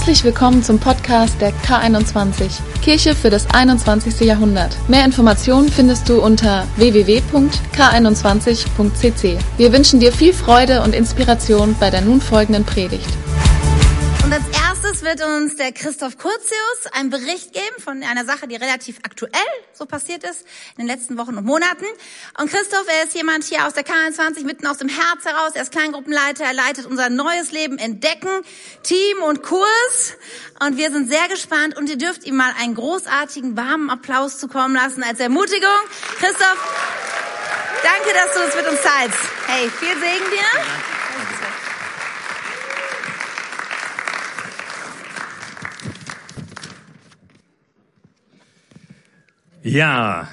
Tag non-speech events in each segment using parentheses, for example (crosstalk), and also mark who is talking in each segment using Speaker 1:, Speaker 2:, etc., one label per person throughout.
Speaker 1: Herzlich willkommen zum Podcast der K21, Kirche für das 21. Jahrhundert. Mehr Informationen findest du unter www.k21.cc. Wir wünschen dir viel Freude und Inspiration bei der nun folgenden Predigt.
Speaker 2: Und als erstes wird uns der Christoph Kurzius einen Bericht geben von einer Sache, die relativ aktuell so passiert ist in den letzten Wochen und Monaten. Und Christoph, er ist jemand hier aus der K21, mitten aus dem Herz heraus. Er ist Kleingruppenleiter, er leitet unser neues Leben Entdecken, Team und Kurs. Und wir sind sehr gespannt und ihr dürft ihm mal einen großartigen, warmen Applaus zukommen lassen als Ermutigung. Christoph, danke, dass du es mit uns teilst. Hey, viel Segen dir.
Speaker 3: Ja,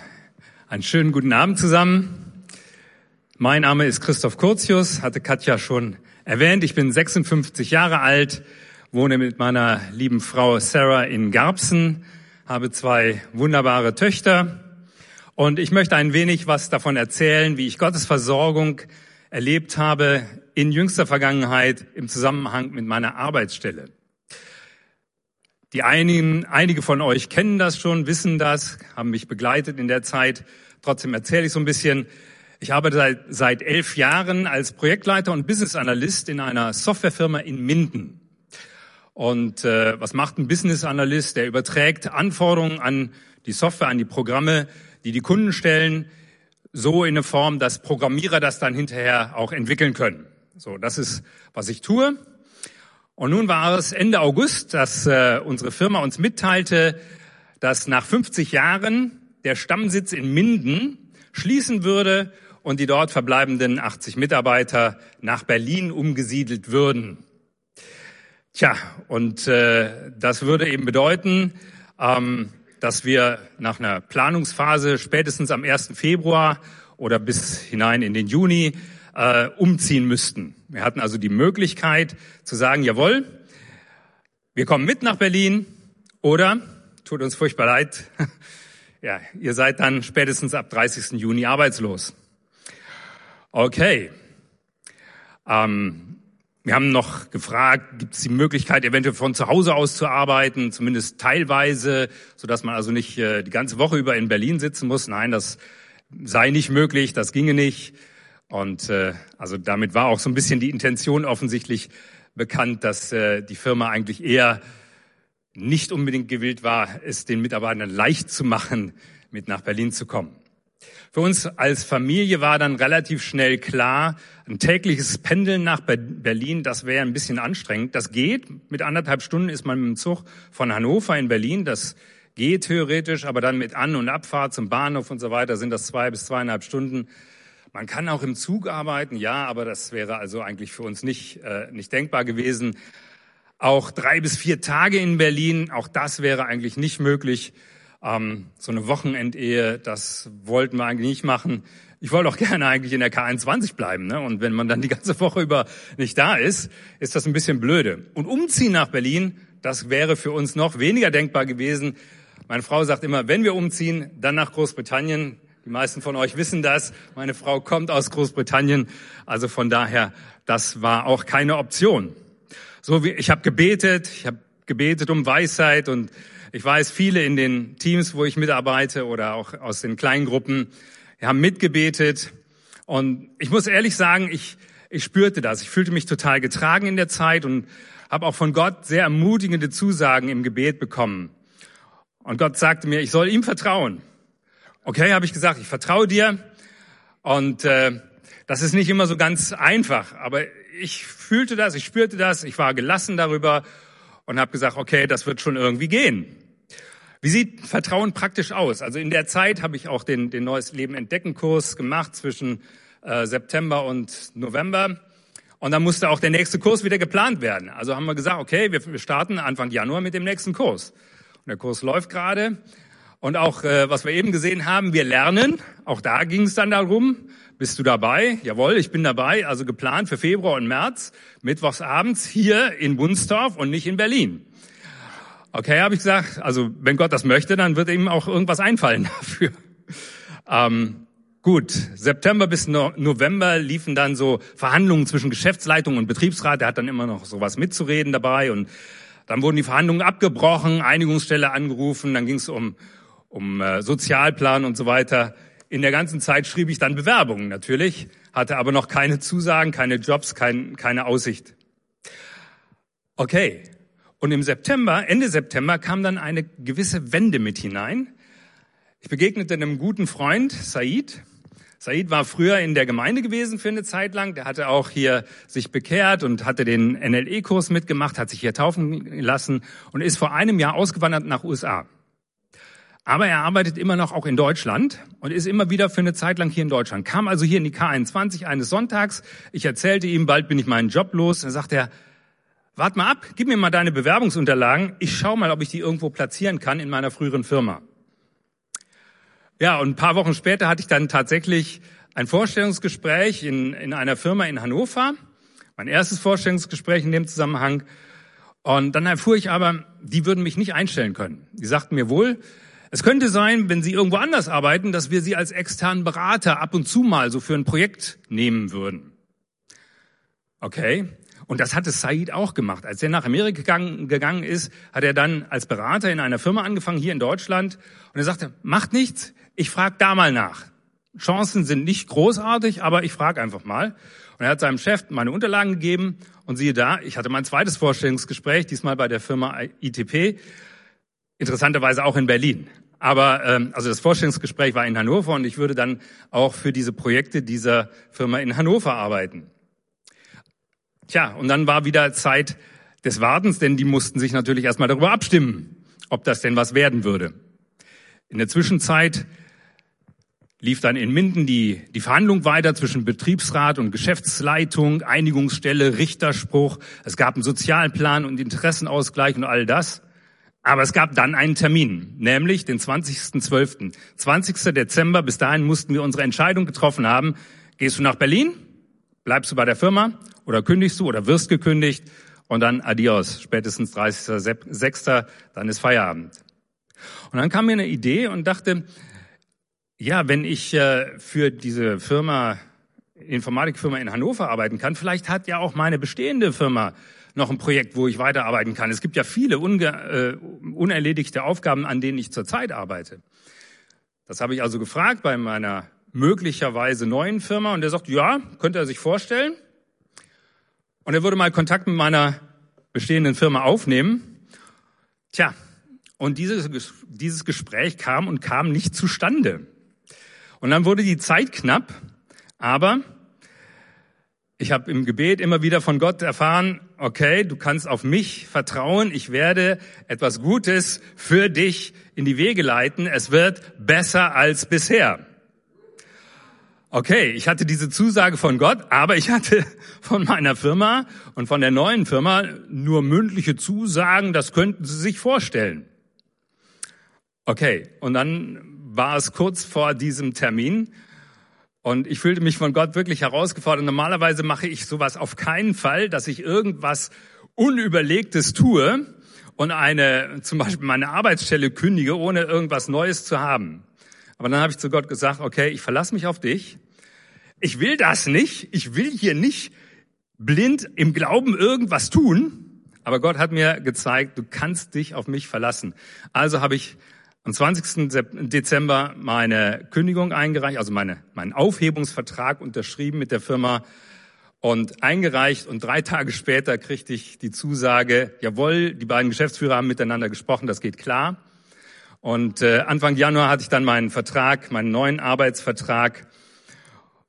Speaker 3: einen schönen guten Abend zusammen. Mein Name ist Christoph Kurzius, hatte Katja schon erwähnt. Ich bin 56 Jahre alt, wohne mit meiner lieben Frau Sarah in Garbsen, habe zwei wunderbare Töchter und ich möchte ein wenig was davon erzählen, wie ich Gottes Versorgung erlebt habe in jüngster Vergangenheit im Zusammenhang mit meiner Arbeitsstelle. Die einigen, einige von euch kennen das schon, wissen das, haben mich begleitet in der Zeit. Trotzdem erzähle ich so ein bisschen. Ich arbeite seit, seit elf Jahren als Projektleiter und Business Analyst in einer Softwarefirma in Minden. Und äh, was macht ein Business Analyst? Der überträgt Anforderungen an die Software, an die Programme, die die Kunden stellen, so in eine Form, dass Programmierer das dann hinterher auch entwickeln können. So, das ist, was ich tue. Und nun war es Ende August, dass äh, unsere Firma uns mitteilte, dass nach 50 Jahren der Stammsitz in Minden schließen würde und die dort verbleibenden 80 Mitarbeiter nach Berlin umgesiedelt würden. Tja, und äh, das würde eben bedeuten, ähm, dass wir nach einer Planungsphase spätestens am 1. Februar oder bis hinein in den Juni äh, umziehen müssten. Wir hatten also die Möglichkeit zu sagen, jawohl, wir kommen mit nach Berlin oder, tut uns furchtbar leid, (laughs) ja, ihr seid dann spätestens ab 30. Juni arbeitslos. Okay. Ähm, wir haben noch gefragt, gibt es die Möglichkeit, eventuell von zu Hause aus zu arbeiten, zumindest teilweise, so dass man also nicht äh, die ganze Woche über in Berlin sitzen muss. Nein, das sei nicht möglich, das ginge nicht. Und äh, also damit war auch so ein bisschen die Intention offensichtlich bekannt, dass äh, die Firma eigentlich eher nicht unbedingt gewillt war, es den Mitarbeitern leicht zu machen, mit nach Berlin zu kommen. Für uns als Familie war dann relativ schnell klar, ein tägliches Pendeln nach Berlin, das wäre ein bisschen anstrengend. Das geht. Mit anderthalb Stunden ist man mit dem Zug von Hannover in Berlin. Das geht theoretisch, aber dann mit An- und Abfahrt zum Bahnhof und so weiter sind das zwei bis zweieinhalb Stunden. Man kann auch im Zug arbeiten, ja, aber das wäre also eigentlich für uns nicht, äh, nicht denkbar gewesen. Auch drei bis vier Tage in Berlin, auch das wäre eigentlich nicht möglich. Ähm, so eine Wochenendehe, das wollten wir eigentlich nicht machen. Ich wollte auch (laughs) gerne eigentlich in der K21 bleiben. Ne? Und wenn man dann die ganze Woche über nicht da ist, ist das ein bisschen blöde. Und umziehen nach Berlin, das wäre für uns noch weniger denkbar gewesen. Meine Frau sagt immer, wenn wir umziehen, dann nach Großbritannien. Die meisten von euch wissen das. Meine Frau kommt aus Großbritannien. Also von daher, das war auch keine Option. So wie ich habe gebetet, ich habe gebetet um Weisheit und ich weiß, viele in den Teams, wo ich mitarbeite oder auch aus den Kleingruppen, haben mitgebetet. Und ich muss ehrlich sagen, ich, ich spürte das. Ich fühlte mich total getragen in der Zeit und habe auch von Gott sehr ermutigende Zusagen im Gebet bekommen. Und Gott sagte mir, ich soll ihm vertrauen. Okay, habe ich gesagt, ich vertraue dir. Und äh, das ist nicht immer so ganz einfach, aber ich fühlte das, ich spürte das, ich war gelassen darüber und habe gesagt, okay, das wird schon irgendwie gehen. Wie sieht Vertrauen praktisch aus? Also in der Zeit habe ich auch den, den Neues Leben Entdecken Kurs gemacht zwischen äh, September und November. Und dann musste auch der nächste Kurs wieder geplant werden. Also haben wir gesagt, okay, wir, wir starten Anfang Januar mit dem nächsten Kurs. Und der Kurs läuft gerade. Und auch, äh, was wir eben gesehen haben, wir lernen. Auch da ging es dann darum, bist du dabei? Jawohl, ich bin dabei. Also geplant für Februar und März, mittwochs abends hier in Wunstorf und nicht in Berlin. Okay, habe ich gesagt. Also wenn Gott das möchte, dann wird ihm auch irgendwas einfallen (laughs) dafür. Ähm, gut, September bis no November liefen dann so Verhandlungen zwischen Geschäftsleitung und Betriebsrat. Der hat dann immer noch sowas mitzureden dabei und Dann wurden die Verhandlungen abgebrochen, Einigungsstelle angerufen, dann ging es um, um äh, Sozialplan und so weiter. In der ganzen Zeit schrieb ich dann Bewerbungen natürlich, hatte aber noch keine Zusagen, keine Jobs, kein, keine Aussicht. Okay. Und im September, Ende September kam dann eine gewisse Wende mit hinein. Ich begegnete einem guten Freund, Said. Said war früher in der Gemeinde gewesen für eine Zeit lang. Der hatte auch hier sich bekehrt und hatte den NLE-Kurs mitgemacht, hat sich hier taufen lassen und ist vor einem Jahr ausgewandert nach USA. Aber er arbeitet immer noch auch in Deutschland und ist immer wieder für eine Zeit lang hier in Deutschland. Kam also hier in die K21 eines Sonntags. Ich erzählte ihm, bald bin ich meinen Job los. Dann sagt er, wart mal ab, gib mir mal deine Bewerbungsunterlagen. Ich schau mal, ob ich die irgendwo platzieren kann in meiner früheren Firma. Ja, und ein paar Wochen später hatte ich dann tatsächlich ein Vorstellungsgespräch in, in einer Firma in Hannover. Mein erstes Vorstellungsgespräch in dem Zusammenhang. Und dann erfuhr ich aber, die würden mich nicht einstellen können. Die sagten mir wohl, es könnte sein, wenn Sie irgendwo anders arbeiten, dass wir Sie als externen Berater ab und zu mal so für ein Projekt nehmen würden. Okay. Und das hatte Said auch gemacht. Als er nach Amerika gegangen, ist, hat er dann als Berater in einer Firma angefangen, hier in Deutschland. Und er sagte, macht nichts, ich frage da mal nach. Chancen sind nicht großartig, aber ich frage einfach mal. Und er hat seinem Chef meine Unterlagen gegeben und siehe da, ich hatte mein zweites Vorstellungsgespräch, diesmal bei der Firma ITP, interessanterweise auch in Berlin. Aber ähm, also das Vorstellungsgespräch war in Hannover und ich würde dann auch für diese Projekte dieser Firma in Hannover arbeiten. Tja, und dann war wieder Zeit des Wartens, denn die mussten sich natürlich erstmal darüber abstimmen, ob das denn was werden würde. In der Zwischenzeit lief dann in Minden die, die Verhandlung weiter zwischen Betriebsrat und Geschäftsleitung, Einigungsstelle, Richterspruch. Es gab einen Sozialplan und Interessenausgleich und all das. Aber es gab dann einen Termin, nämlich den 20.12. 20. Dezember. Bis dahin mussten wir unsere Entscheidung getroffen haben. Gehst du nach Berlin? Bleibst du bei der Firma? Oder kündigst du oder wirst gekündigt? Und dann adios. Spätestens 30.06. Dann ist Feierabend. Und dann kam mir eine Idee und dachte, ja, wenn ich äh, für diese Firma, Informatikfirma in Hannover arbeiten kann, vielleicht hat ja auch meine bestehende Firma noch ein Projekt, wo ich weiterarbeiten kann. Es gibt ja viele unge äh, unerledigte Aufgaben, an denen ich zurzeit arbeite. Das habe ich also gefragt bei meiner möglicherweise neuen Firma und der sagt, ja, könnte er sich vorstellen. Und er würde mal Kontakt mit meiner bestehenden Firma aufnehmen. Tja, und dieses, dieses Gespräch kam und kam nicht zustande. Und dann wurde die Zeit knapp, aber ich habe im Gebet immer wieder von Gott erfahren, okay, du kannst auf mich vertrauen, ich werde etwas Gutes für dich in die Wege leiten, es wird besser als bisher. Okay, ich hatte diese Zusage von Gott, aber ich hatte (laughs) von meiner Firma und von der neuen Firma nur mündliche Zusagen, das könnten Sie sich vorstellen. Okay, und dann war es kurz vor diesem Termin und ich fühlte mich von Gott wirklich herausgefordert. Normalerweise mache ich sowas auf keinen Fall, dass ich irgendwas Unüberlegtes tue und eine, zum Beispiel meine Arbeitsstelle kündige, ohne irgendwas Neues zu haben. Aber dann habe ich zu Gott gesagt, okay, ich verlasse mich auf dich. Ich will das nicht. Ich will hier nicht blind im Glauben irgendwas tun. Aber Gott hat mir gezeigt, du kannst dich auf mich verlassen. Also habe ich am 20. Dezember meine Kündigung eingereicht, also meine, meinen Aufhebungsvertrag unterschrieben mit der Firma und eingereicht. Und drei Tage später kriegte ich die Zusage, jawohl, die beiden Geschäftsführer haben miteinander gesprochen, das geht klar. Und äh, Anfang Januar hatte ich dann meinen Vertrag, meinen neuen Arbeitsvertrag.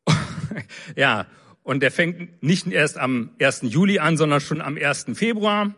Speaker 3: (laughs) ja, und der fängt nicht erst am 1. Juli an, sondern schon am 1. Februar.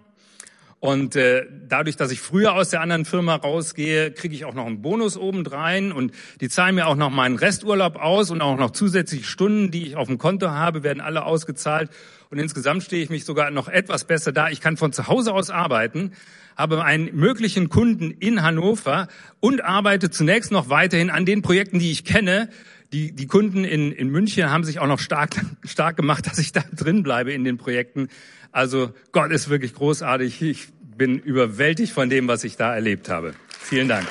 Speaker 3: Und äh, dadurch, dass ich früher aus der anderen Firma rausgehe, kriege ich auch noch einen Bonus obendrein und die zahlen mir auch noch meinen Resturlaub aus und auch noch zusätzliche Stunden, die ich auf dem Konto habe, werden alle ausgezahlt. Und insgesamt stehe ich mich sogar noch etwas besser da. Ich kann von zu Hause aus arbeiten, habe einen möglichen Kunden in Hannover und arbeite zunächst noch weiterhin an den Projekten, die ich kenne. Die, die Kunden in, in München haben sich auch noch stark, stark gemacht, dass ich da drin bleibe in den Projekten. Also Gott ist wirklich großartig. Ich bin überwältigt von dem, was ich da erlebt habe. Vielen Dank.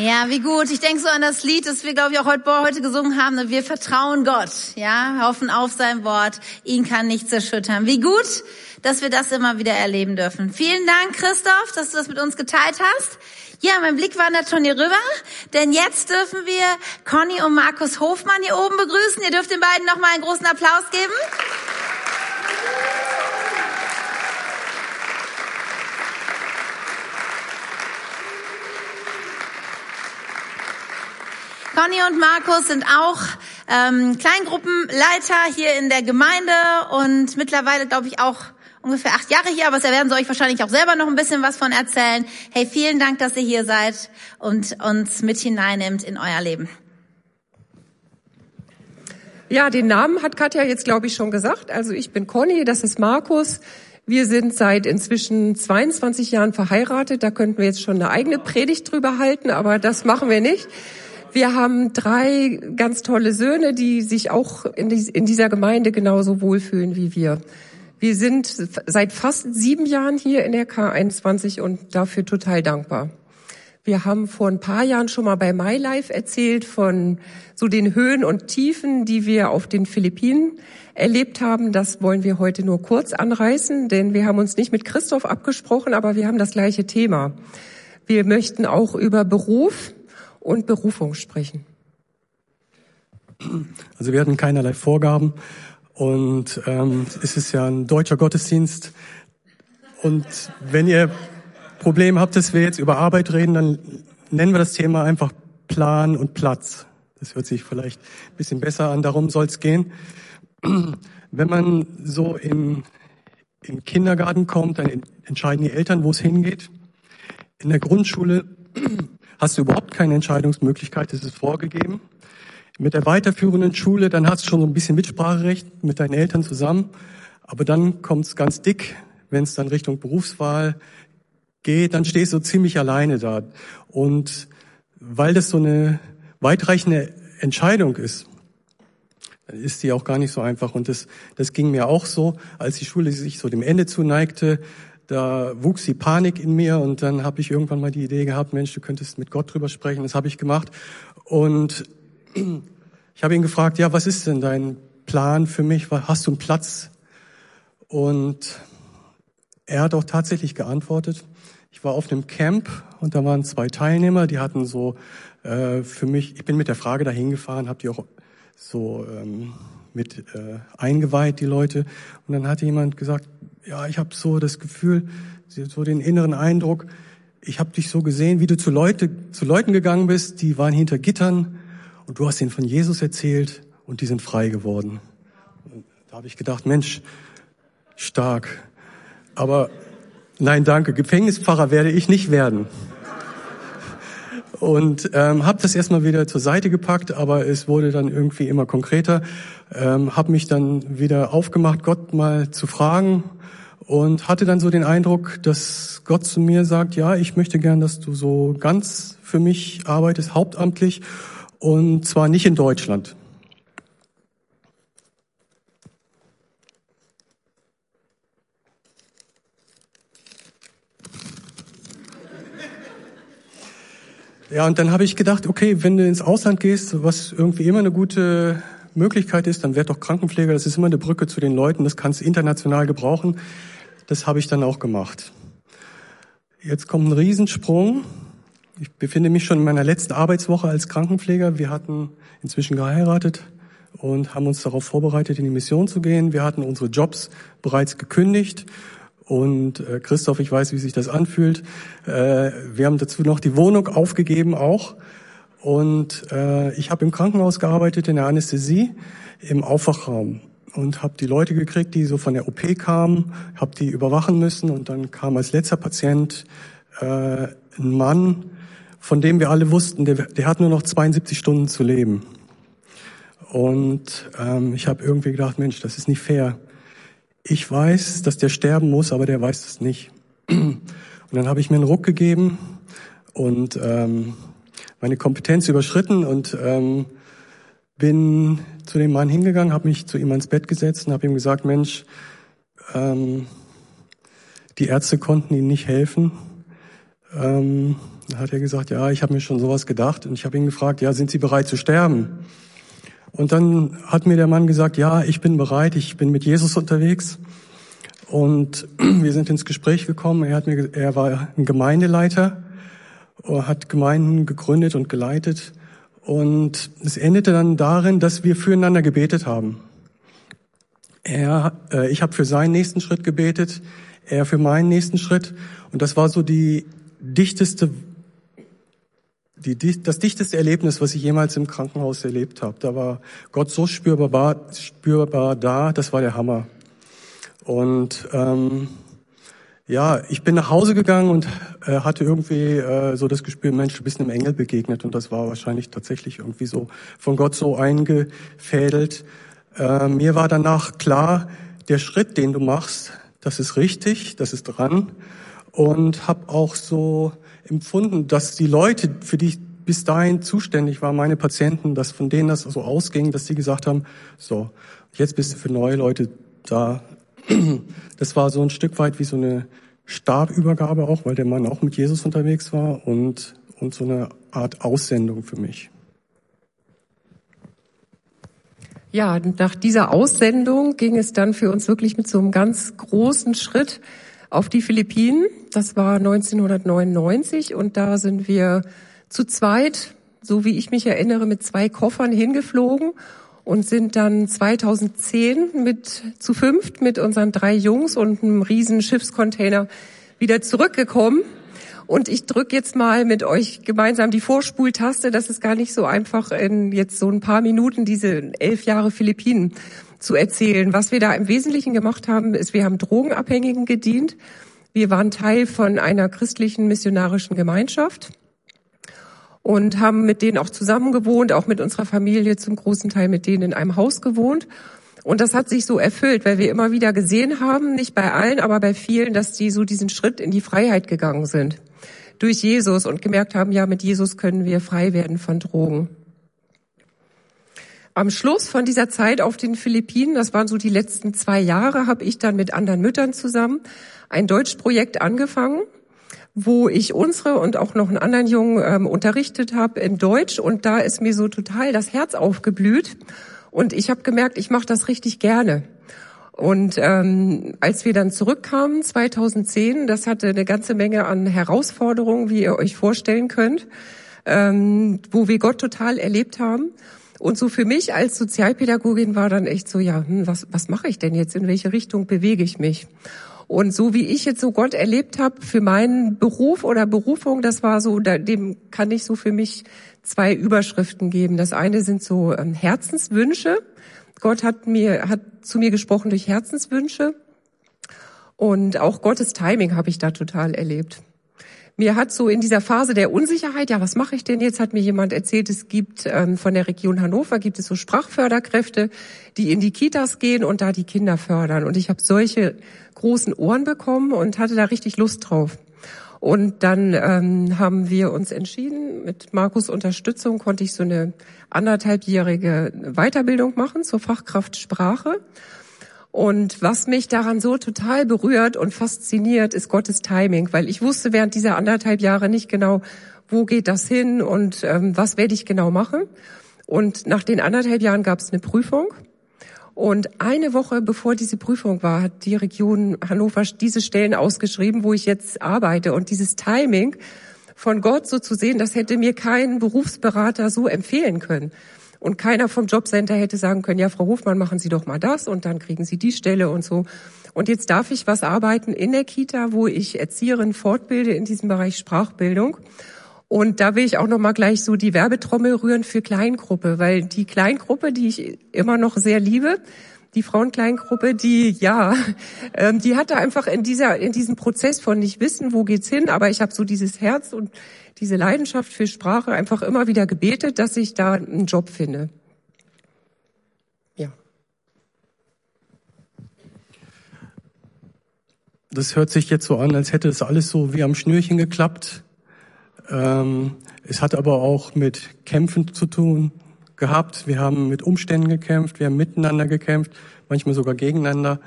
Speaker 2: Ja, wie gut. Ich denke so an das Lied, das wir, glaube ich, auch heute, heute gesungen haben. Ne? Wir vertrauen Gott, ja, hoffen auf sein Wort. Ihn kann nichts erschüttern. Wie gut, dass wir das immer wieder erleben dürfen. Vielen Dank, Christoph, dass du das mit uns geteilt hast. Ja, mein Blick wandert schon hier rüber, denn jetzt dürfen wir Conny und Markus Hofmann hier oben begrüßen. Ihr dürft den beiden nochmal einen großen Applaus geben. Conny und Markus sind auch ähm, Kleingruppenleiter hier in der Gemeinde und mittlerweile, glaube ich, auch ungefähr acht Jahre hier, aber da werden sie euch wahrscheinlich auch selber noch ein bisschen was von erzählen. Hey, vielen Dank, dass ihr hier seid und uns mit hineinnimmt in euer Leben.
Speaker 4: Ja, den Namen hat Katja jetzt, glaube ich, schon gesagt. Also ich bin Conny, das ist Markus. Wir sind seit inzwischen 22 Jahren verheiratet. Da könnten wir jetzt schon eine eigene Predigt drüber halten, aber das machen wir nicht. Wir haben drei ganz tolle Söhne, die sich auch in, dieser Gemeinde genauso wohlfühlen wie wir. Wir sind seit fast sieben Jahren hier in der K21 und dafür total dankbar. Wir haben vor ein paar Jahren schon mal bei MyLife erzählt von so den Höhen und Tiefen, die wir auf den Philippinen erlebt haben. Das wollen wir heute nur kurz anreißen, denn wir haben uns nicht mit Christoph abgesprochen, aber wir haben das gleiche Thema. Wir möchten auch über Beruf und Berufung sprechen.
Speaker 5: Also wir hatten keinerlei Vorgaben und ähm, es ist ja ein deutscher Gottesdienst. Und wenn ihr Probleme habt, dass wir jetzt über Arbeit reden, dann nennen wir das Thema einfach Plan und Platz. Das hört sich vielleicht ein bisschen besser an, darum soll es gehen. Wenn man so in, in Kindergarten kommt, dann entscheiden die Eltern, wo es hingeht. In der Grundschule hast du überhaupt keine Entscheidungsmöglichkeit, das ist vorgegeben. Mit der weiterführenden Schule, dann hast du schon so ein bisschen Mitspracherecht mit deinen Eltern zusammen. Aber dann kommt es ganz dick, wenn es dann Richtung Berufswahl geht, dann stehst du ziemlich alleine da. Und weil das so eine weitreichende Entscheidung ist, ist die auch gar nicht so einfach. Und das, das ging mir auch so, als die Schule sich so dem Ende zuneigte, da wuchs die Panik in mir und dann habe ich irgendwann mal die Idee gehabt, Mensch, du könntest mit Gott drüber sprechen. Das habe ich gemacht und (clears throat) ich habe ihn gefragt, ja, was ist denn dein Plan für mich? Hast du einen Platz? Und er hat auch tatsächlich geantwortet. Ich war auf einem Camp und da waren zwei Teilnehmer, die hatten so äh, für mich, ich bin mit der Frage dahin gefahren, habe die auch so ähm, mit äh, eingeweiht, die Leute. Und dann hat jemand gesagt, ja, ich habe so das Gefühl, so den inneren Eindruck, ich habe dich so gesehen, wie du zu, Leute, zu Leuten gegangen bist, die waren hinter Gittern und du hast ihnen von Jesus erzählt und die sind frei geworden. Und da habe ich gedacht, Mensch, stark. Aber nein, danke, Gefängnispfarrer werde ich nicht werden. Und ähm, habe das erstmal wieder zur Seite gepackt, aber es wurde dann irgendwie immer konkreter. Ähm, habe mich dann wieder aufgemacht, Gott mal zu fragen und hatte dann so den Eindruck, dass Gott zu mir sagt, ja, ich möchte gern, dass du so ganz für mich arbeitest, hauptamtlich und zwar nicht in Deutschland. Ja, und dann habe ich gedacht, okay, wenn du ins Ausland gehst, was irgendwie immer eine gute Möglichkeit ist, dann werd doch Krankenpfleger, das ist immer eine Brücke zu den Leuten, das kannst du international gebrauchen. Das habe ich dann auch gemacht. Jetzt kommt ein Riesensprung. Ich befinde mich schon in meiner letzten Arbeitswoche als Krankenpfleger. Wir hatten inzwischen geheiratet und haben uns darauf vorbereitet, in die Mission zu gehen. Wir hatten unsere Jobs bereits gekündigt. Und äh, Christoph, ich weiß, wie sich das anfühlt. Äh, wir haben dazu noch die Wohnung aufgegeben auch. Und äh, ich habe im Krankenhaus gearbeitet, in der Anästhesie, im Aufwachraum und habe die Leute gekriegt, die so von der OP kamen, habe die überwachen müssen und dann kam als letzter Patient äh, ein Mann, von dem wir alle wussten, der, der hat nur noch 72 Stunden zu leben. Und ähm, ich habe irgendwie gedacht, Mensch, das ist nicht fair. Ich weiß, dass der sterben muss, aber der weiß es nicht. Und dann habe ich mir einen Ruck gegeben und ähm, meine Kompetenz überschritten und ähm, bin zu dem Mann hingegangen, habe mich zu ihm ans Bett gesetzt und habe ihm gesagt, Mensch, ähm, die Ärzte konnten Ihnen nicht helfen. ähm, da hat er gesagt, ja, ich habe mir schon sowas gedacht. Und ich habe ihn gefragt, ja, sind Sie bereit zu sterben? Und dann hat mir der Mann gesagt, ja, ich bin bereit, ich bin mit Jesus unterwegs. Und (clears throat) wir sind ins Gespräch gekommen. Er, hat mir, er war ein Gemeindeleiter, hat Gemeinden gegründet und geleitet. Und es endete dann darin, dass wir füreinander gebetet haben. Er, äh, ich habe für seinen nächsten Schritt gebetet, er für meinen nächsten Schritt. Und das war so die dichteste, die, das dichteste Erlebnis, was ich jemals im Krankenhaus erlebt habe. Da war Gott so spürbar, spürbar da, das war der Hammer. Und ähm, ja, ich bin nach Hause gegangen und äh, hatte irgendwie äh, so das Gespür, Mensch, du bist einem Engel begegnet und das war wahrscheinlich tatsächlich irgendwie so von Gott so eingefädelt. Äh, mir war danach klar, der Schritt, den du machst, das ist richtig, das ist dran und habe auch so empfunden, dass die Leute, für die ich bis dahin zuständig war, meine Patienten, dass von denen das so ausging, dass sie gesagt haben, so, jetzt bist du für neue Leute da. (clears throat) Das war so ein Stück weit wie so eine Stabübergabe auch, weil der Mann auch mit Jesus unterwegs war und, und so eine Art Aussendung für mich.
Speaker 4: Ja, nach dieser Aussendung ging es dann für uns wirklich mit so einem ganz großen Schritt auf die Philippinen. Das war 1999 und da sind wir zu zweit, so wie ich mich erinnere, mit zwei Koffern hingeflogen und sind dann 2010 mit zu fünft mit unseren drei Jungs und einem riesen Schiffscontainer wieder zurückgekommen. Und ich drücke jetzt mal mit euch gemeinsam die Vorspultaste. Das ist gar nicht so einfach, in jetzt so ein paar Minuten diese elf Jahre Philippinen zu erzählen. Was wir da im Wesentlichen gemacht haben, ist, wir haben Drogenabhängigen gedient. Wir waren Teil von einer christlichen missionarischen Gemeinschaft und haben mit denen auch zusammen gewohnt, auch mit unserer Familie zum großen Teil mit denen in einem Haus gewohnt. Und das hat sich so erfüllt, weil wir immer wieder gesehen haben, nicht bei allen, aber bei vielen, dass die so diesen Schritt in die Freiheit gegangen sind durch Jesus und gemerkt haben, ja, mit Jesus können wir frei werden von Drogen. Am Schluss von dieser Zeit auf den Philippinen, das waren so die letzten zwei Jahre, habe ich dann mit anderen Müttern zusammen ein Deutschprojekt angefangen, wo ich unsere und auch noch einen anderen Jungen ähm, unterrichtet habe in Deutsch. Und da ist mir so total das Herz aufgeblüht. Und ich habe gemerkt, ich mache das richtig gerne. Und ähm, als wir dann zurückkamen 2010, das hatte eine ganze Menge an Herausforderungen, wie ihr euch vorstellen könnt, ähm, wo wir Gott total erlebt haben. Und so für mich als Sozialpädagogin war dann echt so, ja, hm, was, was mache ich denn jetzt? In welche Richtung bewege ich mich? Und so wie ich jetzt so Gott erlebt habe für meinen Beruf oder Berufung, das war so, dem kann ich so für mich zwei Überschriften geben. Das eine sind so ähm, Herzenswünsche. Gott hat mir, hat zu mir gesprochen durch Herzenswünsche. Und auch Gottes Timing habe ich da total erlebt. Mir hat so in dieser Phase der Unsicherheit, ja, was mache ich denn jetzt, hat mir jemand erzählt, es gibt ähm, von der Region Hannover gibt es so Sprachförderkräfte, die in die Kitas gehen und da die Kinder fördern. Und ich habe solche großen Ohren bekommen und hatte da richtig Lust drauf. Und dann ähm, haben wir uns entschieden, mit Markus Unterstützung konnte ich so eine anderthalbjährige Weiterbildung machen zur Fachkraft Sprache. Und was mich daran so total berührt und fasziniert, ist Gottes Timing, weil ich wusste während dieser anderthalb Jahre nicht genau, wo geht das hin und ähm, was werde ich genau machen. Und nach den anderthalb Jahren gab es eine Prüfung und eine Woche bevor diese Prüfung war, hat die Region Hannover diese Stellen ausgeschrieben, wo ich jetzt arbeite. Und dieses Timing von Gott so zu sehen, das hätte mir kein Berufsberater so empfehlen können. Und keiner vom Jobcenter hätte sagen können, ja, Frau Hofmann, machen Sie doch mal das und dann kriegen Sie die Stelle und so. Und jetzt darf ich was arbeiten in der Kita, wo ich Erzieherin fortbilde in diesem Bereich Sprachbildung. Und da will ich auch noch mal gleich so die Werbetrommel rühren für Kleingruppe, weil die Kleingruppe, die ich immer noch sehr liebe, die Frauenkleingruppe, die ja, ähm, die hatte einfach in dieser in diesem Prozess von nicht wissen, wo geht's hin, aber ich habe so dieses Herz und diese Leidenschaft für Sprache einfach immer wieder gebetet, dass ich da einen Job finde. Ja.
Speaker 5: Das hört sich jetzt so an, als hätte es alles so wie am Schnürchen geklappt. Ähm, es hat aber auch mit Kämpfen zu tun gehabt. Wir haben mit Umständen gekämpft, wir haben miteinander gekämpft, manchmal sogar gegeneinander.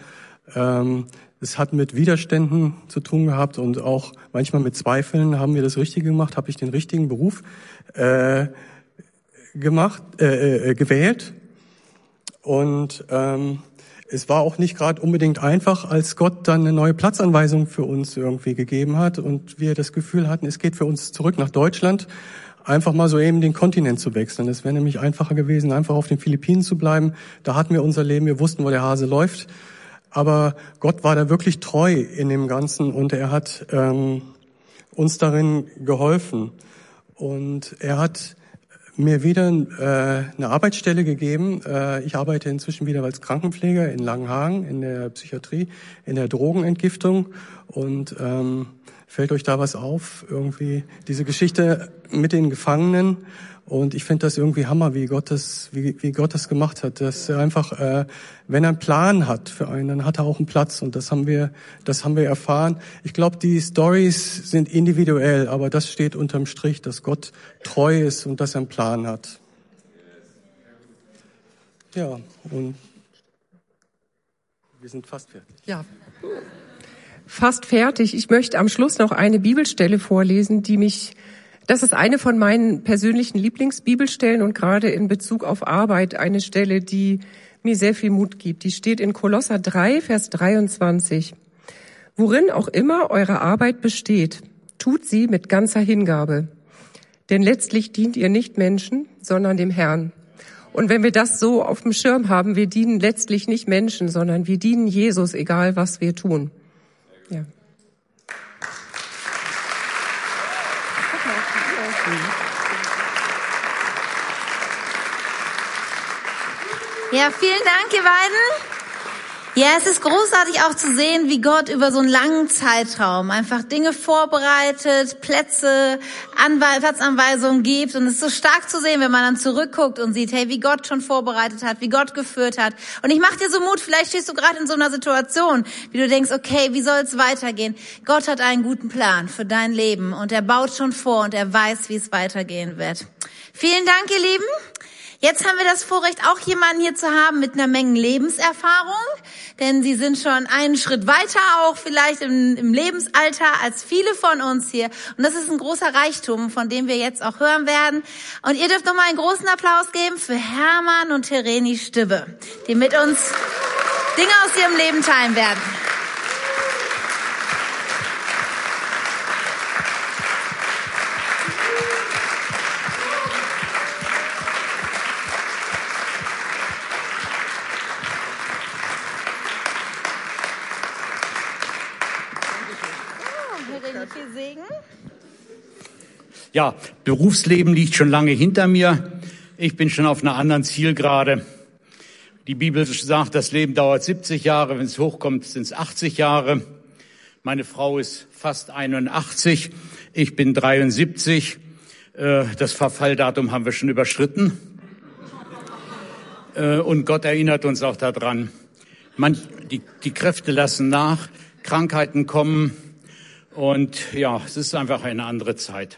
Speaker 5: Ähm, es hat mit Widerständen zu tun gehabt und auch manchmal mit Zweifeln. Haben wir das Richtige gemacht? Habe ich den richtigen Beruf äh, gemacht, äh, äh, gewählt? Und ähm, es war auch nicht gerade unbedingt einfach, als Gott dann eine neue Platzanweisung für uns irgendwie gegeben hat und wir das Gefühl hatten, es geht für uns zurück nach Deutschland, einfach mal so eben den Kontinent zu wechseln. Es wäre nämlich einfacher gewesen, einfach auf den Philippinen zu bleiben. Da hatten wir unser Leben, wir wussten, wo der Hase läuft. Aber Gott war da wirklich treu in dem Ganzen und er hat ähm, uns darin geholfen. Und er hat mir wieder äh, eine Arbeitsstelle gegeben. Äh, ich arbeite inzwischen wieder als Krankenpfleger in Langenhagen in der Psychiatrie, in der Drogenentgiftung. Und ähm, fällt euch da was auf? Irgendwie diese Geschichte mit den Gefangenen und ich finde das irgendwie Hammer, wie Gott das, wie, wie Gott das gemacht hat. Dass er einfach, äh, wenn er einen Plan hat für einen, dann hat er auch einen Platz. Und das haben wir, das haben wir erfahren. Ich glaube, die Stories sind individuell, aber das steht unterm Strich, dass Gott treu ist und dass er einen Plan hat. Ja, und wir sind fast fertig.
Speaker 4: Ja. Fast fertig. Ich möchte am Schluss noch eine Bibelstelle vorlesen, die mich das ist eine von meinen persönlichen Lieblingsbibelstellen und gerade in Bezug auf Arbeit eine Stelle, die mir sehr viel Mut gibt. Die steht in Kolosser 3, Vers 23. Worin auch immer eure Arbeit besteht, tut sie mit ganzer Hingabe. Denn letztlich dient ihr nicht Menschen, sondern dem Herrn. Und wenn wir das so auf dem Schirm haben, wir dienen letztlich nicht Menschen, sondern wir dienen Jesus, egal was wir tun. Ja.
Speaker 2: Ja, vielen Dank, ihr beiden. Ja, es ist großartig auch zu sehen, wie Gott über so einen langen Zeitraum einfach Dinge vorbereitet, Plätze, Anwe Platzanweisungen gibt. Und es ist so stark zu sehen, wenn man dann zurückguckt und sieht, hey, wie Gott schon vorbereitet hat, wie Gott geführt hat. Und ich mache dir so Mut, vielleicht stehst du gerade in so einer Situation, wie du denkst, okay, wie soll es weitergehen? Gott hat einen guten Plan für dein Leben und er baut schon vor und er weiß, wie es weitergehen wird. Vielen Dank, ihr Lieben. Jetzt haben wir das Vorrecht, auch jemanden hier zu haben mit einer Menge Lebenserfahrung, denn sie sind schon einen Schritt weiter auch vielleicht im, im, Lebensalter als viele von uns hier. Und das ist ein großer Reichtum, von dem wir jetzt auch hören werden. Und ihr dürft nochmal einen großen Applaus geben für Hermann und Tereni Stibbe, die mit uns Dinge aus ihrem Leben teilen werden.
Speaker 6: Ja, Berufsleben liegt schon lange hinter mir. Ich bin schon auf einer anderen Zielgerade. Die Bibel sagt, das Leben dauert 70 Jahre, wenn es hochkommt, sind es 80 Jahre. Meine Frau ist fast 81, ich bin 73. Äh, das Verfalldatum haben wir schon überschritten. Äh, und Gott erinnert uns auch daran. Die Kräfte lassen nach, Krankheiten kommen und ja, es ist einfach eine andere Zeit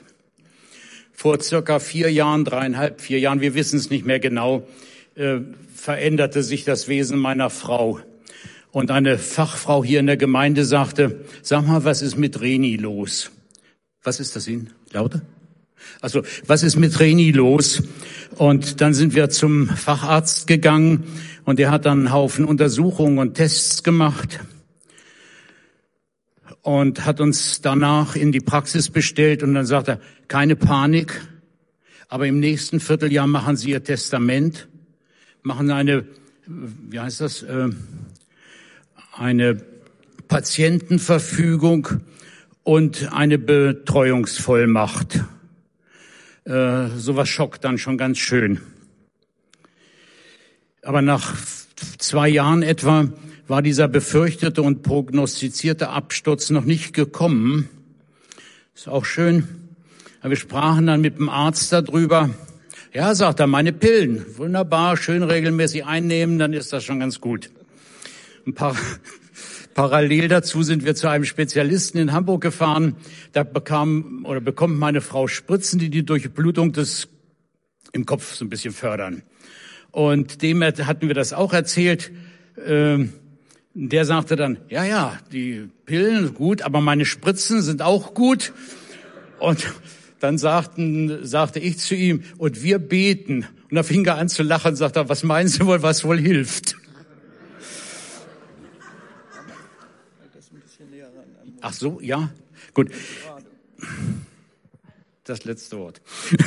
Speaker 6: vor circa vier Jahren, dreieinhalb, vier Jahren, wir wissen es nicht mehr genau, äh, veränderte sich das Wesen meiner Frau. Und eine Fachfrau hier in der Gemeinde sagte, sag mal, was ist mit Reni los? Was ist das Ihnen? Lauter? Also, was ist mit Reni los? Und dann sind wir zum Facharzt gegangen und der hat dann einen Haufen Untersuchungen und Tests gemacht und hat uns danach in die Praxis bestellt und dann sagt er, keine Panik, aber im nächsten Vierteljahr machen Sie Ihr Testament, machen eine, wie heißt das, äh, eine Patientenverfügung und eine Betreuungsvollmacht. Äh, sowas schockt dann schon ganz schön. Aber nach zwei Jahren etwa war dieser befürchtete und prognostizierte Absturz noch nicht gekommen. Ist auch schön. Wir sprachen dann mit dem Arzt darüber. Ja, sagt er, meine Pillen. Wunderbar, schön regelmäßig einnehmen, dann ist das schon ganz gut. Ein paar (laughs) Parallel dazu sind wir zu einem Spezialisten in Hamburg gefahren. Da bekam oder bekommt meine Frau Spritzen, die die Durchblutung des im Kopf so ein bisschen fördern. Und dem hatten wir das auch erzählt. Ähm, Der sagte dann, ja, ja, die Pillen gut, aber meine Spritzen sind auch gut. Und dann sagten, sagte ich zu ihm, und wir beten. Und da fing er an zu lachen und sagte, was meinen Sie wohl, was wohl hilft? Ach so, ja, gut. Das letzte Wort. (laughs)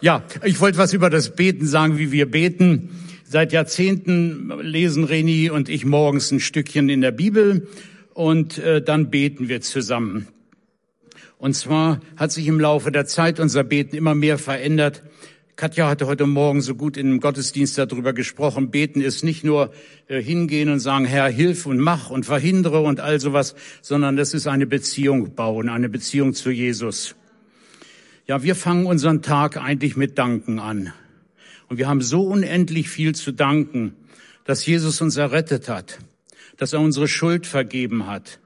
Speaker 6: ja, ich wollte was über das Beten sagen, wie wir beten. Seit Jahrzehnten lesen Reni und ich morgens ein Stückchen in der Bibel und äh, dann beten wir zusammen. Und zwar hat sich im Laufe der Zeit unser Beten immer mehr verändert. Katja hatte heute Morgen so gut in dem Gottesdienst darüber gesprochen. Beten ist nicht nur äh, hingehen und sagen, Herr, hilf und mach und verhindere und all sowas, sondern das ist eine Beziehung bauen, eine Beziehung zu Jesus. Ja, wir fangen unseren Tag eigentlich mit Danken an. Und wir haben so unendlich viel zu danken, dass Jesus uns errettet hat, dass er unsere Schuld vergeben hat,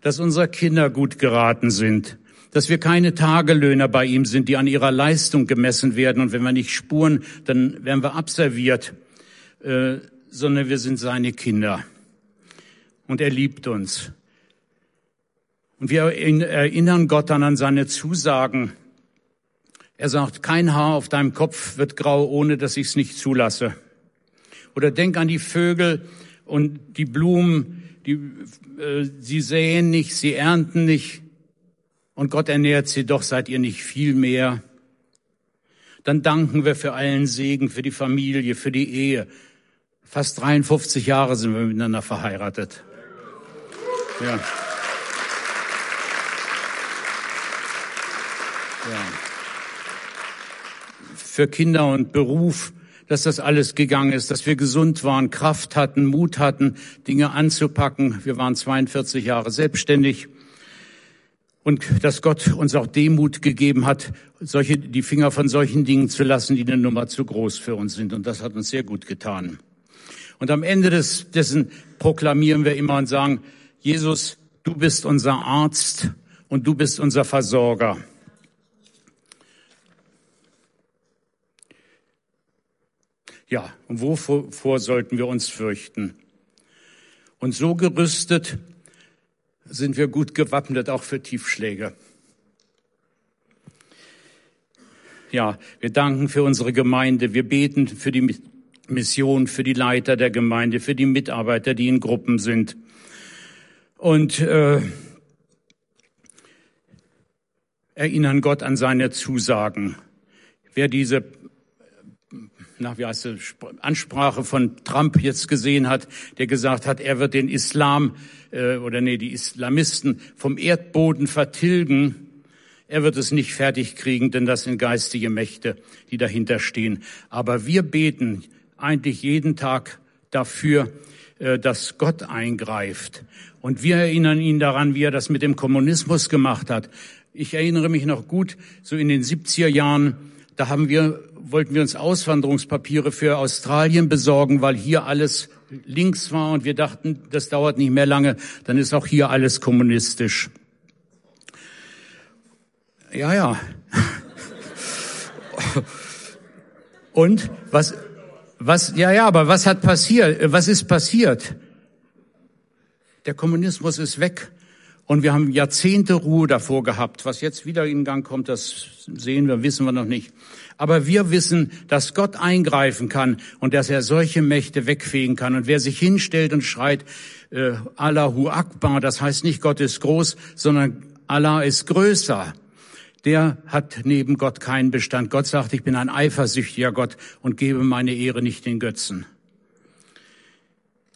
Speaker 6: dass unsere Kinder gut geraten sind, dass wir keine Tagelöhner bei ihm sind, die an ihrer Leistung gemessen werden. Und wenn wir nicht spuren, dann werden wir abserviert, äh, sondern wir sind seine Kinder. Und er liebt uns. Und wir erinnern Gott dann an seine Zusagen, er sagt, kein Haar auf deinem Kopf wird grau, ohne dass ich es nicht zulasse. Oder denk an die Vögel und die Blumen, die, äh, sie säen nicht, sie ernten nicht. Und Gott ernährt sie doch, seid ihr nicht viel mehr. Dann danken wir für allen Segen, für die Familie, für die Ehe. Fast 53 Jahre sind wir miteinander verheiratet. Ja. Ja für Kinder und Beruf, dass das alles gegangen ist, dass wir gesund waren, Kraft hatten, Mut hatten, Dinge anzupacken. Wir waren 42 Jahre selbstständig. Und dass Gott uns auch Demut gegeben hat, solche, die Finger von solchen Dingen zu lassen, die eine Nummer zu groß für uns sind. Und das hat uns sehr gut getan. Und am Ende des, dessen proklamieren wir immer und sagen, Jesus, du bist unser Arzt und du bist unser Versorger. Ja, und wovor sollten wir uns fürchten? Und so gerüstet sind wir gut gewappnet auch für Tiefschläge. Ja, wir danken für unsere Gemeinde. Wir beten für die Mission, für die Leiter der Gemeinde, für die Mitarbeiter, die in Gruppen sind. Und äh, erinnern Gott an seine Zusagen. Wer diese nach wie heißt es, Ansprache von Trump jetzt gesehen hat, der gesagt hat, er wird den Islam äh, oder nee, die Islamisten vom Erdboden vertilgen. Er wird es nicht fertig kriegen, denn das sind geistige Mächte, die dahinter stehen. Aber wir beten eigentlich jeden Tag dafür, äh, dass Gott eingreift. Und wir erinnern ihn daran, wie er das mit dem Kommunismus gemacht hat. Ich erinnere mich noch gut, so in den 70er Jahren, da haben wir wollten wir uns Auswanderungspapiere für Australien besorgen, weil hier alles links war und wir dachten, das dauert nicht mehr lange, dann ist auch hier alles kommunistisch. Ja, ja. (laughs) Und was, was, ja, ja, aber was hat passiert? Was ist passiert? Der Kommunismus ist weg. Und wir haben Jahrzehnte Ruhe davor gehabt. Was jetzt wieder in Gang kommt, das sehen wir, wissen wir noch nicht. Aber wir wissen, dass Gott eingreifen kann und dass er solche Mächte wegfegen kann. Und wer sich hinstellt und schreit, äh, Allahu Akbar, das heißt nicht Gott ist groß, sondern Allah ist größer. Der hat neben Gott keinen Bestand. Gott sagt, ich bin ein eifersüchtiger Gott und gebe meine Ehre nicht den Götzen.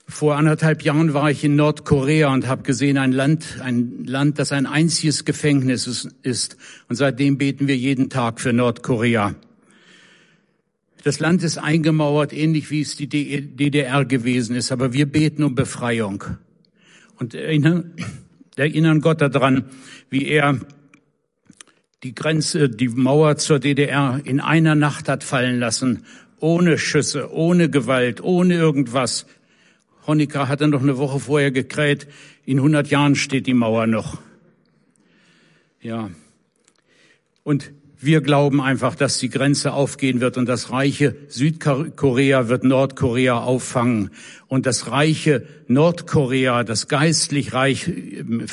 Speaker 6: Vor anderthalb Jahren war ich in Nordkorea und habe gesehen, ein Land, ein Land, das ein einziges Gefängnis ist. Und seitdem beten wir jeden Tag für Nordkorea. Das Land ist eingemauert, ähnlich wie es die DDR gewesen ist, aber wir beten um Befreiung und erinnern, erinnern Gott daran, wie er die Grenze, die Mauer zur DDR in einer Nacht hat fallen lassen, ohne Schüsse, ohne Gewalt, ohne irgendwas. Honecker hatte noch eine Woche vorher gekräht, in 100 Jahren steht die Mauer noch. Ja. Und Wir glauben einfach, dass die Grenze aufgehen wird und das reiche Südkorea wird Nordkorea auffangen. Und das reiche Nordkorea, das geistlich reich,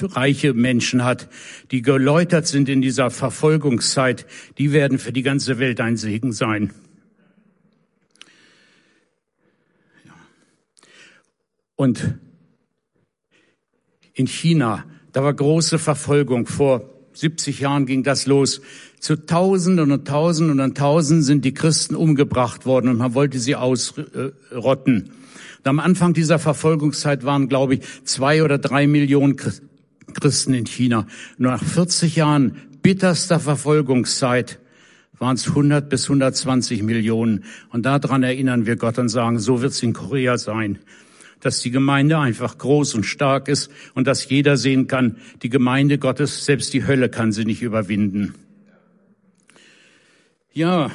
Speaker 6: reiche Menschen hat, die geläutert sind in dieser Verfolgungszeit, die werden für die ganze Welt ein Segen sein. Und in China, da war große Verfolgung. Vor 70 Jahren ging das los. Zu Tausenden und Tausenden und Tausenden sind die Christen umgebracht worden und man wollte sie ausrotten. Und am Anfang dieser Verfolgungszeit waren, glaube ich, zwei oder drei Millionen Christen in China. Nur nach 40 Jahren bitterster Verfolgungszeit waren es 100 bis 120 Millionen. Und daran erinnern wir Gott und sagen, so wird es in Korea sein dass die Gemeinde einfach groß und stark ist und dass jeder sehen kann, die Gemeinde Gottes, selbst die Hölle kann sie nicht überwinden. Ja,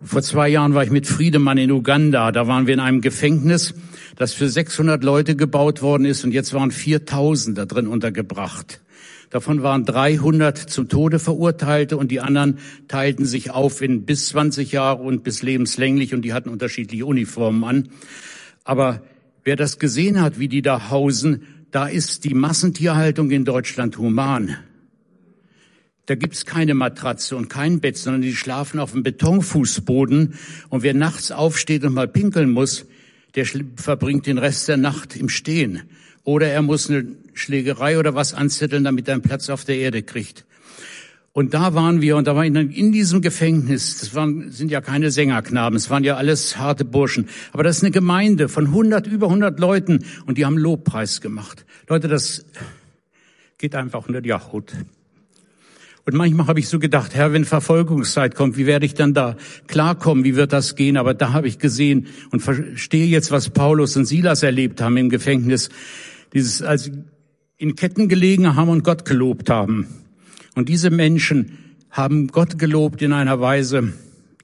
Speaker 6: vor zwei Jahren war ich mit Friedemann in Uganda. Da waren wir in einem Gefängnis, das für 600 Leute gebaut worden ist und jetzt waren 4000 da drin untergebracht. Davon waren 300 zum Tode Verurteilte und die anderen teilten sich auf in bis 20 Jahre und bis lebenslänglich und die hatten unterschiedliche Uniformen an. Aber wer das gesehen hat, wie die da hausen, da ist die Massentierhaltung in Deutschland human. Da gibt's keine Matratze und kein Bett, sondern die schlafen auf dem Betonfußboden. Und wer nachts aufsteht und mal pinkeln muss, der verbringt den Rest der Nacht im Stehen. Oder er muss eine Schlägerei oder was anzetteln, damit er einen Platz auf der Erde kriegt. Und da waren wir, und da war in, in diesem Gefängnis, das waren, sind ja keine Sängerknaben, es waren ja alles harte Burschen. Aber das ist eine Gemeinde von 100, über 100 Leuten und die haben Lobpreis gemacht. Leute, das geht einfach unter die Haut. Und manchmal habe ich so gedacht, Herr, wenn Verfolgungszeit kommt, wie werde ich dann da klarkommen? Wie wird das gehen? Aber da habe ich gesehen und verstehe jetzt, was Paulus und Silas erlebt haben im Gefängnis. Dieses, als in Ketten gelegen haben und Gott gelobt haben. Und diese Menschen haben Gott gelobt in einer Weise,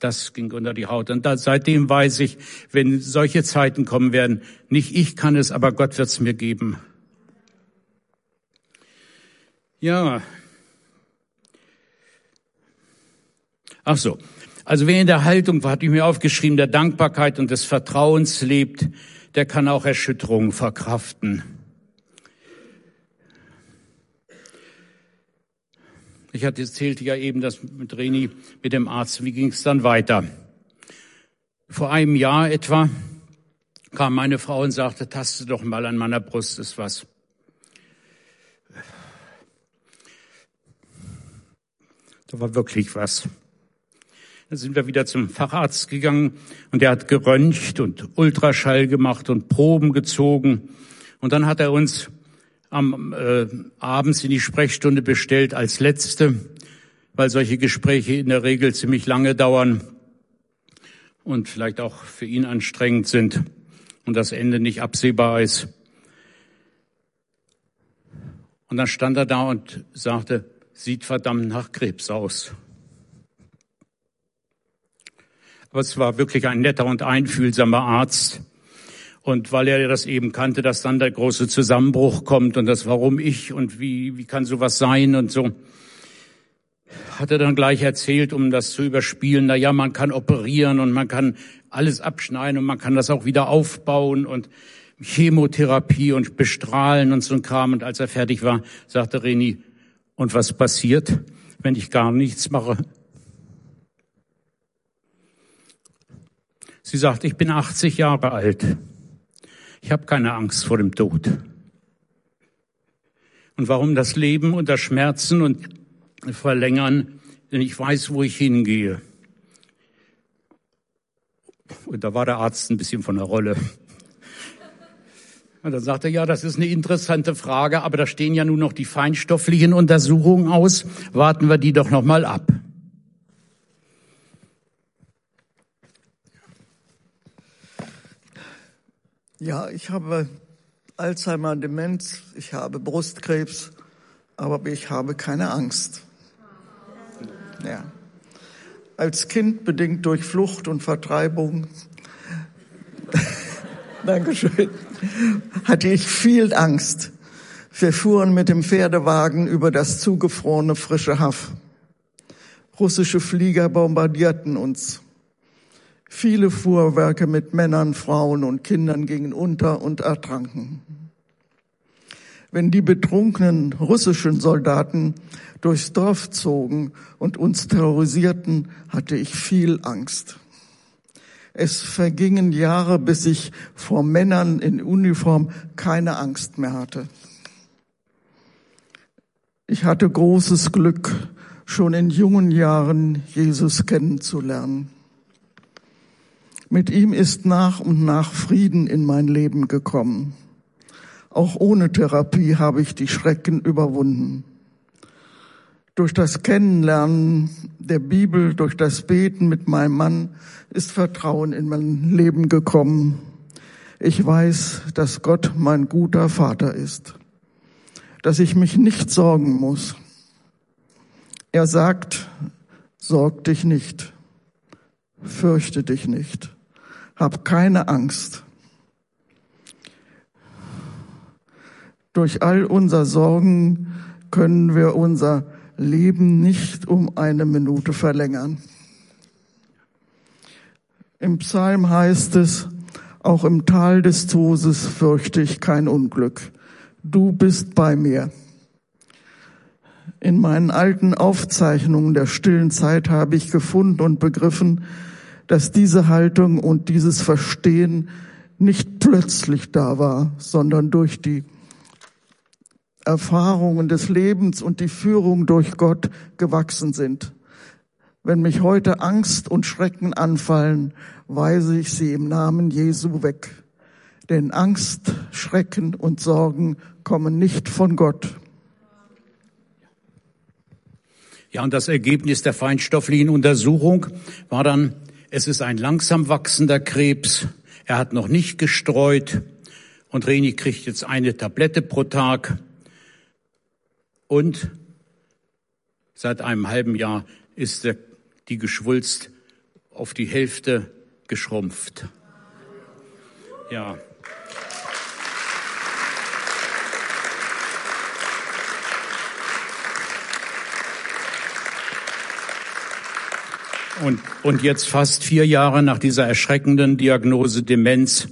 Speaker 6: das ging unter die Haut. Und da, seitdem weiß ich, wenn solche Zeiten kommen werden, nicht ich kann es, aber Gott wird es mir geben. Ja, Ach so. Also wer in der Haltung, hatte ich mir aufgeschrieben, der Dankbarkeit und des Vertrauens lebt, der kann auch Erschütterungen verkraften. Ich hatte erzählte ja eben das mit Reni, mit dem Arzt. Wie ging es dann weiter? Vor einem Jahr etwa kam meine Frau und sagte, taste doch mal an meiner Brust ist was. Da war wirklich was. Dann sind wir wieder zum Facharzt gegangen und der hat geröntgt und Ultraschall gemacht und Proben gezogen. Und dann hat er uns am äh, abends in die Sprechstunde bestellt als letzte, weil solche Gespräche in der Regel ziemlich lange dauern und vielleicht auch für ihn anstrengend sind und das Ende nicht absehbar ist. Und dann stand er da und sagte, sieht verdammt nach Krebs aus. Aber es war wirklich ein netter und einfühlsamer Arzt. Und weil er das eben kannte, dass dann der große Zusammenbruch kommt und das Warum ich und wie, wie kann sowas sein und so, hat er dann gleich erzählt, um das zu überspielen, na ja, man kann operieren und man kann alles abschneiden und man kann das auch wieder aufbauen und Chemotherapie und bestrahlen und so ein Kram. Und als er fertig war, sagte Reni, und was passiert, wenn ich gar nichts mache? Sie sagt, ich bin 80 Jahre alt. Ich habe keine Angst vor dem Tod. Und warum das Leben unter Schmerzen und verlängern? Denn ich weiß, wo ich hingehe. Und da war der Arzt ein bisschen von der Rolle. Und dann sagte er, ja, das ist eine interessante Frage, aber da stehen ja nun noch die feinstofflichen Untersuchungen aus. Warten wir die doch noch mal ab.
Speaker 7: Ja, ich habe Alzheimer, Demenz, ich habe Brustkrebs, aber ich habe keine Angst. Ja. Als Kind bedingt durch Flucht und Vertreibung, (laughs) Dankeschön, hatte ich viel Angst. Wir fuhren mit dem Pferdewagen über das zugefrorene frische Haff. Russische Flieger bombardierten uns. Viele Fuhrwerke mit Männern, Frauen und Kindern gingen unter und ertranken. Wenn die betrunkenen russischen Soldaten durchs Dorf zogen und uns terrorisierten, hatte ich viel Angst. Es vergingen Jahre, bis ich vor Männern in Uniform keine Angst mehr hatte. Ich hatte großes Glück, schon in jungen Jahren Jesus kennenzulernen. Mit ihm ist nach und nach Frieden in mein Leben gekommen. Auch ohne Therapie habe ich die Schrecken überwunden. Durch das Kennenlernen der Bibel, durch das Beten mit meinem Mann ist Vertrauen in mein Leben gekommen. Ich weiß, dass Gott mein guter Vater ist, dass ich mich nicht sorgen muss. Er sagt, sorg dich nicht, fürchte dich nicht, hab keine Angst. Durch all unser Sorgen können wir unser Leben nicht um eine Minute verlängern. Im Psalm heißt es, auch im Tal des Todes fürchte ich kein Unglück. Du bist bei mir. In meinen alten Aufzeichnungen der stillen Zeit habe ich gefunden und begriffen, dass diese Haltung und dieses Verstehen nicht plötzlich da war, sondern durch die Erfahrungen des Lebens und die Führung durch Gott gewachsen sind. Wenn mich heute Angst und Schrecken anfallen, weise ich sie im Namen Jesu weg. Denn Angst, Schrecken und Sorgen kommen nicht von Gott.
Speaker 6: Ja, und das Ergebnis der feinstofflichen Untersuchung war dann, es ist ein langsam wachsender Krebs. Er hat noch nicht gestreut und Reni kriegt jetzt eine Tablette pro Tag. Und seit einem halben Jahr ist der, die Geschwulst auf die Hälfte geschrumpft. Ja. Und, und jetzt fast vier Jahre nach dieser erschreckenden Diagnose Demenz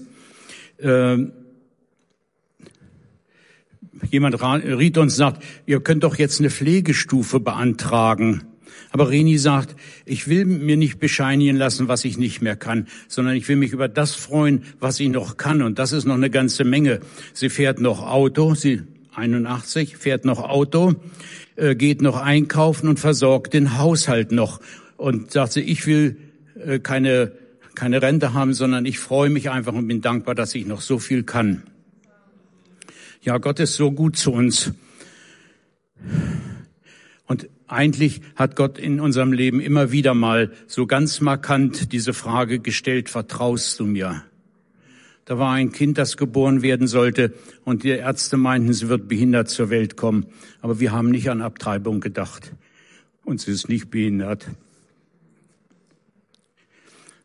Speaker 6: äh, jemand riet uns sagt, ihr könnt doch jetzt eine Pflegestufe beantragen. Aber Reni sagt, ich will mir nicht bescheinigen lassen, was ich nicht mehr kann, sondern ich will mich über das freuen, was ich noch kann. Und das ist noch eine ganze Menge. Sie fährt noch Auto, sie 81, fährt noch Auto, äh, geht noch einkaufen und versorgt den Haushalt noch. Und sagt sie, ich will äh, keine, keine Rente haben, sondern ich freue mich einfach und bin dankbar, dass ich noch so viel kann. Ja, Gott ist so gut zu uns. Und eigentlich hat Gott in unserem Leben immer wieder mal so ganz markant diese Frage gestellt, vertraust du mir? Da war ein Kind, das geboren werden sollte und die Ärzte meinten, sie wird behindert zur Welt kommen. Aber wir haben nicht an Abtreibung gedacht. Und sie ist nicht behindert.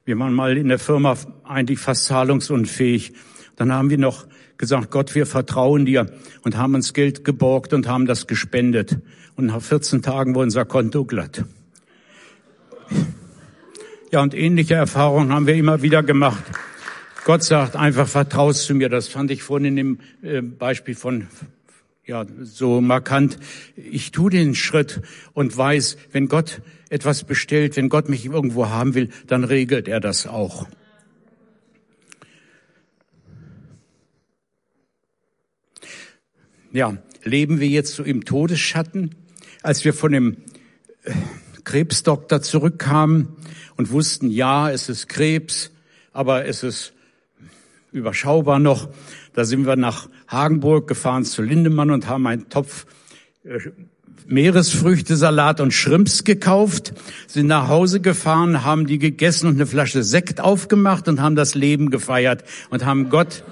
Speaker 6: Wir waren mal in der Firma eigentlich fast zahlungsunfähig. Dann haben wir noch gesagt, Gott, wir vertrauen dir und haben uns Geld geborgt und haben das gespendet. Und nach 14 Tagen war unser Konto glatt. Ja, und ähnliche Erfahrungen haben wir immer wieder gemacht. Gott sagt einfach, vertraust du mir. Das fand ich vorhin in dem äh, Beispiel von, ja, so markant. Ich tu den Schritt und weiß, wenn Gott etwas bestellt, wenn Gott mich irgendwo haben will, dann regelt er das auch. ja, leben wir jetzt so im Todesschatten? Als wir von dem äh, Krebsdoktor zurückkamen und wussten, ja, es ist Krebs, aber es ist überschaubar noch. Da sind wir nach Hagenburg gefahren zu Lindemann und haben einen Topf äh, Meeresfrüchtesalat und Shrimps gekauft, sind nach Hause gefahren, haben die gegessen und eine Flasche Sekt aufgemacht und haben das Leben gefeiert und haben Gott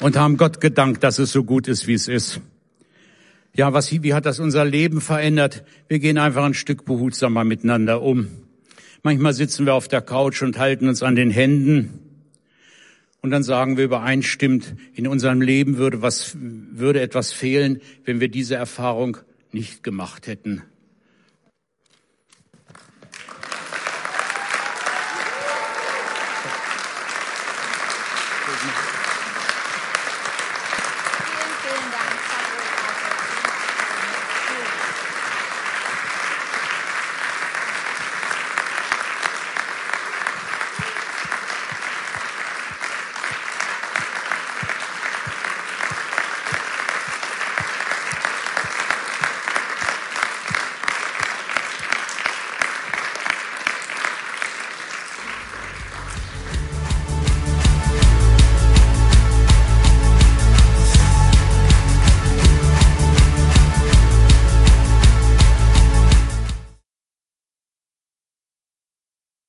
Speaker 6: und haben Gott gedankt, dass es so gut ist, wie es ist. Ja, was, wie hat das unser Leben verändert? Wir gehen einfach ein Stück behutsamer miteinander um. Manchmal sitzen wir auf der Couch und halten uns an den Händen. Und dann sagen wir übereinstimmt, in unserem Leben würde was, würde etwas fehlen, wenn wir diese Erfahrung nicht gemacht hätten.